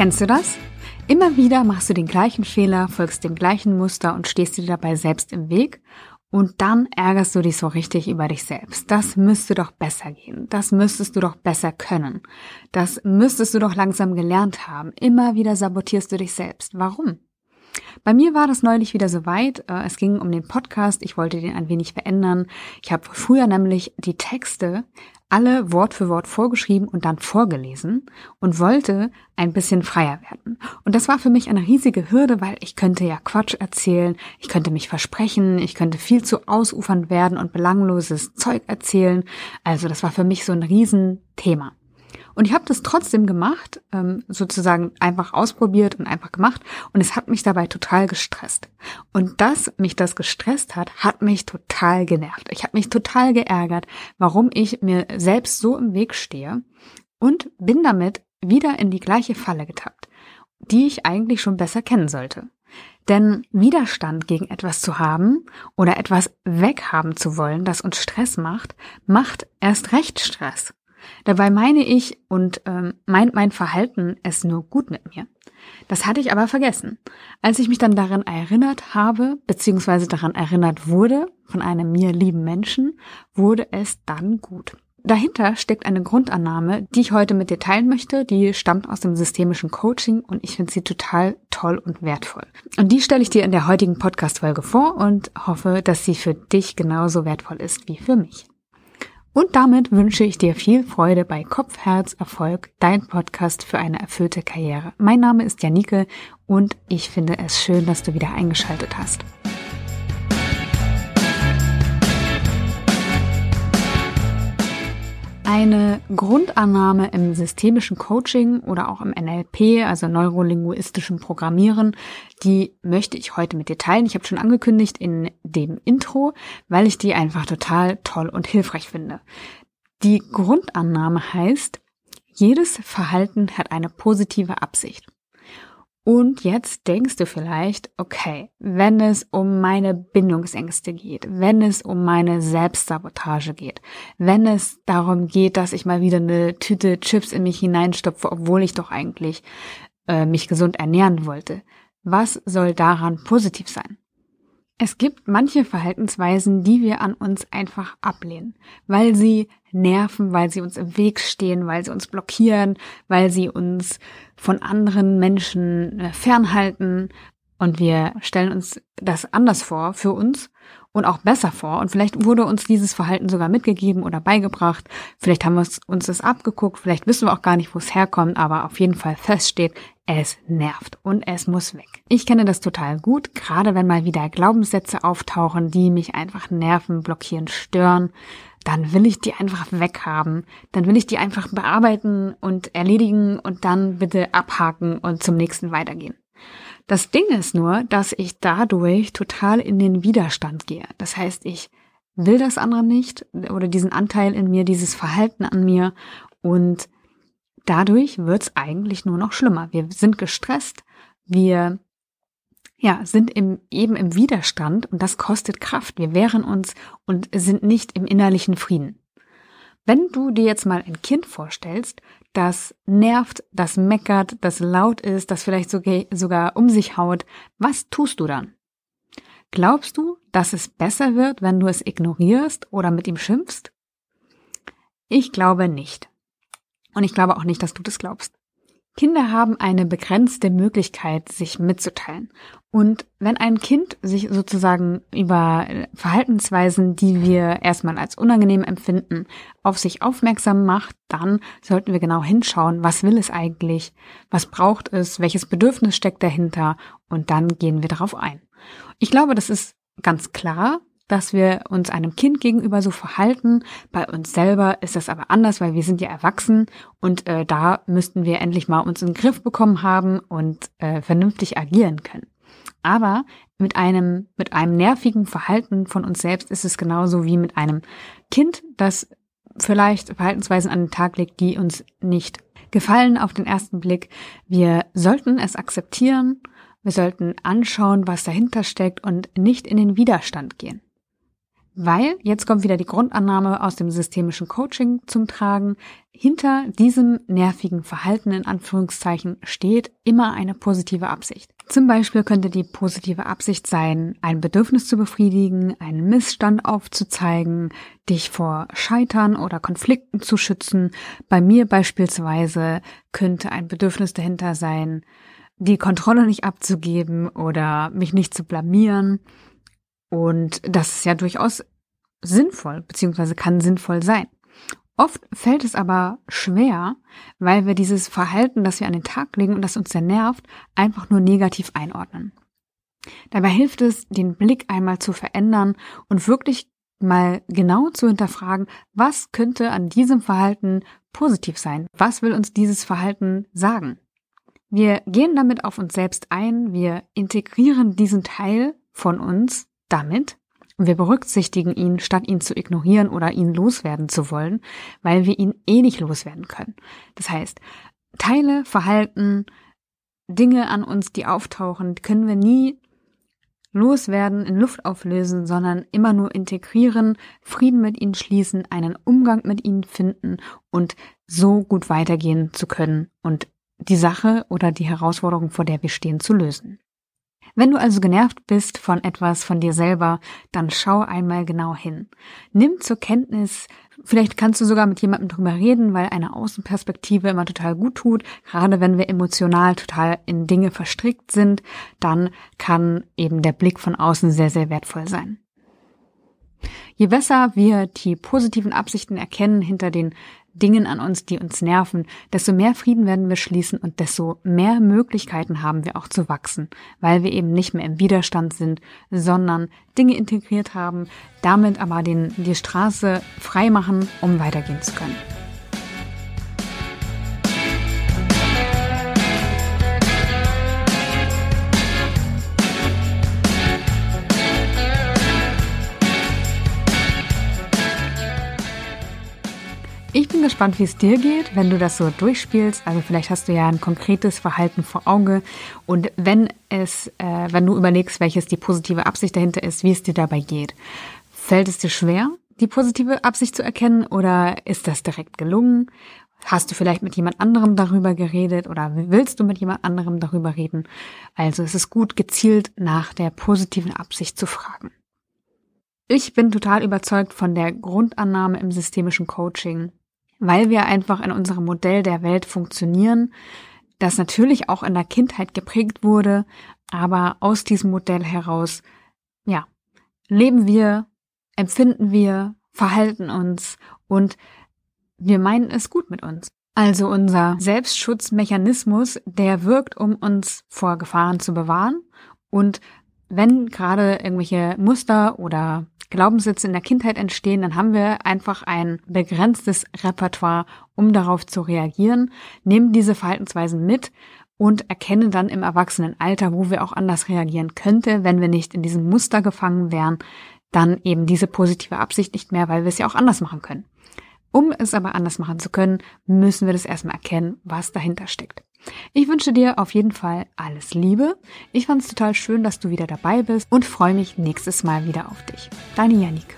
Kennst du das? Immer wieder machst du den gleichen Fehler, folgst dem gleichen Muster und stehst dir dabei selbst im Weg und dann ärgerst du dich so richtig über dich selbst. Das müsste doch besser gehen. Das müsstest du doch besser können. Das müsstest du doch langsam gelernt haben. Immer wieder sabotierst du dich selbst. Warum? Bei mir war das neulich wieder soweit. Äh, es ging um den Podcast. Ich wollte den ein wenig verändern. Ich habe früher nämlich die Texte alle Wort für Wort vorgeschrieben und dann vorgelesen und wollte ein bisschen freier werden. Und das war für mich eine riesige Hürde, weil ich könnte ja Quatsch erzählen, ich könnte mich versprechen, ich könnte viel zu ausufernd werden und belangloses Zeug erzählen. Also das war für mich so ein Riesenthema. Und ich habe das trotzdem gemacht, ähm, sozusagen einfach ausprobiert und einfach gemacht. Und es hat mich dabei total gestresst. Und dass mich das gestresst hat, hat mich total genervt. Ich habe mich total geärgert, warum ich mir selbst so im Weg stehe und bin damit wieder in die gleiche Falle getappt, die ich eigentlich schon besser kennen sollte. Denn Widerstand gegen etwas zu haben oder etwas weghaben zu wollen, das uns Stress macht, macht erst recht Stress. Dabei meine ich und ähm, meint mein Verhalten es nur gut mit mir. Das hatte ich aber vergessen. Als ich mich dann daran erinnert habe, beziehungsweise daran erinnert wurde, von einem mir lieben Menschen, wurde es dann gut. Dahinter steckt eine Grundannahme, die ich heute mit dir teilen möchte. Die stammt aus dem systemischen Coaching und ich finde sie total toll und wertvoll. Und die stelle ich dir in der heutigen Podcast-Folge vor und hoffe, dass sie für dich genauso wertvoll ist wie für mich. Und damit wünsche ich dir viel Freude bei Kopf, Herz, Erfolg, dein Podcast für eine erfüllte Karriere. Mein Name ist Janike und ich finde es schön, dass du wieder eingeschaltet hast. Eine Grundannahme im systemischen Coaching oder auch im NLP, also neurolinguistischen Programmieren, die möchte ich heute mit dir teilen. Ich habe schon angekündigt in dem Intro, weil ich die einfach total toll und hilfreich finde. Die Grundannahme heißt, jedes Verhalten hat eine positive Absicht. Und jetzt denkst du vielleicht, okay, wenn es um meine Bindungsängste geht, wenn es um meine Selbstsabotage geht, wenn es darum geht, dass ich mal wieder eine Tüte Chips in mich hineinstopfe, obwohl ich doch eigentlich äh, mich gesund ernähren wollte, was soll daran positiv sein? Es gibt manche Verhaltensweisen, die wir an uns einfach ablehnen, weil sie nerven, weil sie uns im Weg stehen, weil sie uns blockieren, weil sie uns von anderen Menschen äh, fernhalten. Und wir stellen uns das anders vor für uns und auch besser vor. Und vielleicht wurde uns dieses Verhalten sogar mitgegeben oder beigebracht. Vielleicht haben wir uns das abgeguckt. Vielleicht wissen wir auch gar nicht, wo es herkommt. Aber auf jeden Fall feststeht, es nervt und es muss weg. Ich kenne das total gut, gerade wenn mal wieder Glaubenssätze auftauchen, die mich einfach nerven, blockieren, stören. Dann will ich die einfach weghaben. Dann will ich die einfach bearbeiten und erledigen und dann bitte abhaken und zum nächsten weitergehen. Das Ding ist nur, dass ich dadurch total in den Widerstand gehe. Das heißt, ich will das andere nicht oder diesen Anteil in mir, dieses Verhalten an mir und dadurch wird's eigentlich nur noch schlimmer. Wir sind gestresst, wir ja, sind im, eben im Widerstand und das kostet Kraft. Wir wehren uns und sind nicht im innerlichen Frieden. Wenn du dir jetzt mal ein Kind vorstellst, das nervt, das meckert, das laut ist, das vielleicht sogar um sich haut, was tust du dann? Glaubst du, dass es besser wird, wenn du es ignorierst oder mit ihm schimpfst? Ich glaube nicht. Und ich glaube auch nicht, dass du das glaubst. Kinder haben eine begrenzte Möglichkeit, sich mitzuteilen. Und wenn ein Kind sich sozusagen über Verhaltensweisen, die wir erstmal als unangenehm empfinden, auf sich aufmerksam macht, dann sollten wir genau hinschauen, was will es eigentlich, was braucht es, welches Bedürfnis steckt dahinter und dann gehen wir darauf ein. Ich glaube, das ist ganz klar, dass wir uns einem Kind gegenüber so verhalten. Bei uns selber ist das aber anders, weil wir sind ja erwachsen und äh, da müssten wir endlich mal uns in den Griff bekommen haben und äh, vernünftig agieren können. Aber mit einem, mit einem nervigen Verhalten von uns selbst ist es genauso wie mit einem Kind, das vielleicht Verhaltensweisen an den Tag legt, die uns nicht gefallen auf den ersten Blick. Wir sollten es akzeptieren. Wir sollten anschauen, was dahinter steckt und nicht in den Widerstand gehen. Weil, jetzt kommt wieder die Grundannahme aus dem systemischen Coaching zum Tragen, hinter diesem nervigen Verhalten in Anführungszeichen steht immer eine positive Absicht. Zum Beispiel könnte die positive Absicht sein, ein Bedürfnis zu befriedigen, einen Missstand aufzuzeigen, dich vor Scheitern oder Konflikten zu schützen. Bei mir beispielsweise könnte ein Bedürfnis dahinter sein, die Kontrolle nicht abzugeben oder mich nicht zu blamieren. Und das ist ja durchaus sinnvoll, beziehungsweise kann sinnvoll sein. Oft fällt es aber schwer, weil wir dieses Verhalten, das wir an den Tag legen und das uns sehr nervt, einfach nur negativ einordnen. Dabei hilft es, den Blick einmal zu verändern und wirklich mal genau zu hinterfragen, was könnte an diesem Verhalten positiv sein? Was will uns dieses Verhalten sagen? Wir gehen damit auf uns selbst ein, wir integrieren diesen Teil von uns damit wir berücksichtigen ihn, statt ihn zu ignorieren oder ihn loswerden zu wollen, weil wir ihn eh nicht loswerden können. Das heißt, Teile, Verhalten, Dinge an uns, die auftauchen, können wir nie loswerden, in Luft auflösen, sondern immer nur integrieren, Frieden mit ihnen schließen, einen Umgang mit ihnen finden und so gut weitergehen zu können und die Sache oder die Herausforderung, vor der wir stehen, zu lösen. Wenn du also genervt bist von etwas von dir selber, dann schau einmal genau hin. Nimm zur Kenntnis, vielleicht kannst du sogar mit jemandem drüber reden, weil eine Außenperspektive immer total gut tut. Gerade wenn wir emotional total in Dinge verstrickt sind, dann kann eben der Blick von außen sehr, sehr wertvoll sein. Je besser wir die positiven Absichten erkennen hinter den Dingen an uns, die uns nerven, desto mehr Frieden werden wir schließen und desto mehr Möglichkeiten haben wir auch zu wachsen, weil wir eben nicht mehr im Widerstand sind, sondern Dinge integriert haben, damit aber den, die Straße frei machen, um weitergehen zu können. Gespannt, wie es dir geht, wenn du das so durchspielst. Also vielleicht hast du ja ein konkretes Verhalten vor Auge und wenn es, äh, wenn du überlegst, welches die positive Absicht dahinter ist, wie es dir dabei geht. Fällt es dir schwer, die positive Absicht zu erkennen oder ist das direkt gelungen? Hast du vielleicht mit jemand anderem darüber geredet oder willst du mit jemand anderem darüber reden? Also es ist gut, gezielt nach der positiven Absicht zu fragen. Ich bin total überzeugt von der Grundannahme im systemischen Coaching, weil wir einfach in unserem Modell der Welt funktionieren, das natürlich auch in der Kindheit geprägt wurde, aber aus diesem Modell heraus, ja, leben wir, empfinden wir, verhalten uns und wir meinen es gut mit uns. Also unser Selbstschutzmechanismus, der wirkt, um uns vor Gefahren zu bewahren und wenn gerade irgendwelche Muster oder Glaubenssätze in der Kindheit entstehen, dann haben wir einfach ein begrenztes Repertoire, um darauf zu reagieren, nehmen diese Verhaltensweisen mit und erkennen dann im Erwachsenenalter, wo wir auch anders reagieren könnte, wenn wir nicht in diesem Muster gefangen wären, dann eben diese positive Absicht nicht mehr, weil wir es ja auch anders machen können. Um es aber anders machen zu können, müssen wir das erstmal erkennen, was dahinter steckt. Ich wünsche dir auf jeden Fall alles Liebe. Ich fand es total schön, dass du wieder dabei bist und freue mich nächstes Mal wieder auf dich. Deine Janike.